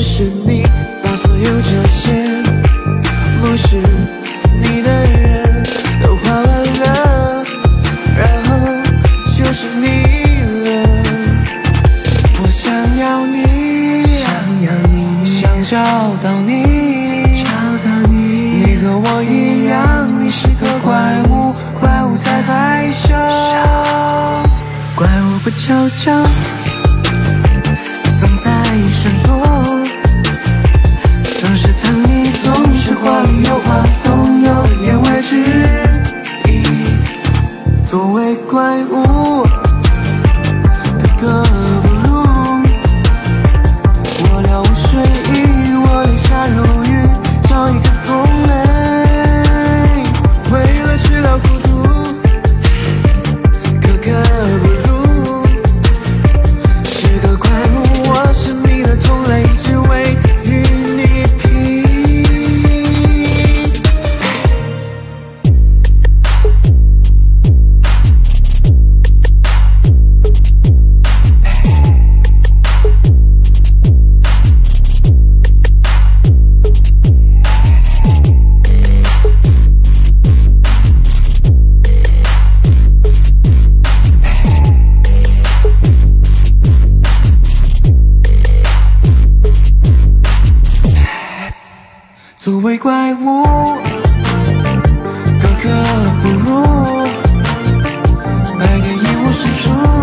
是你，把所有这些不是你的人都画完了，然后就是你了。我想要你，想要你，想找到你，找到你。你和我一样，你是个怪物，怪物在害羞，怪物不悄悄，作为怪物。哥哥作为怪物格格不入。白天一无是处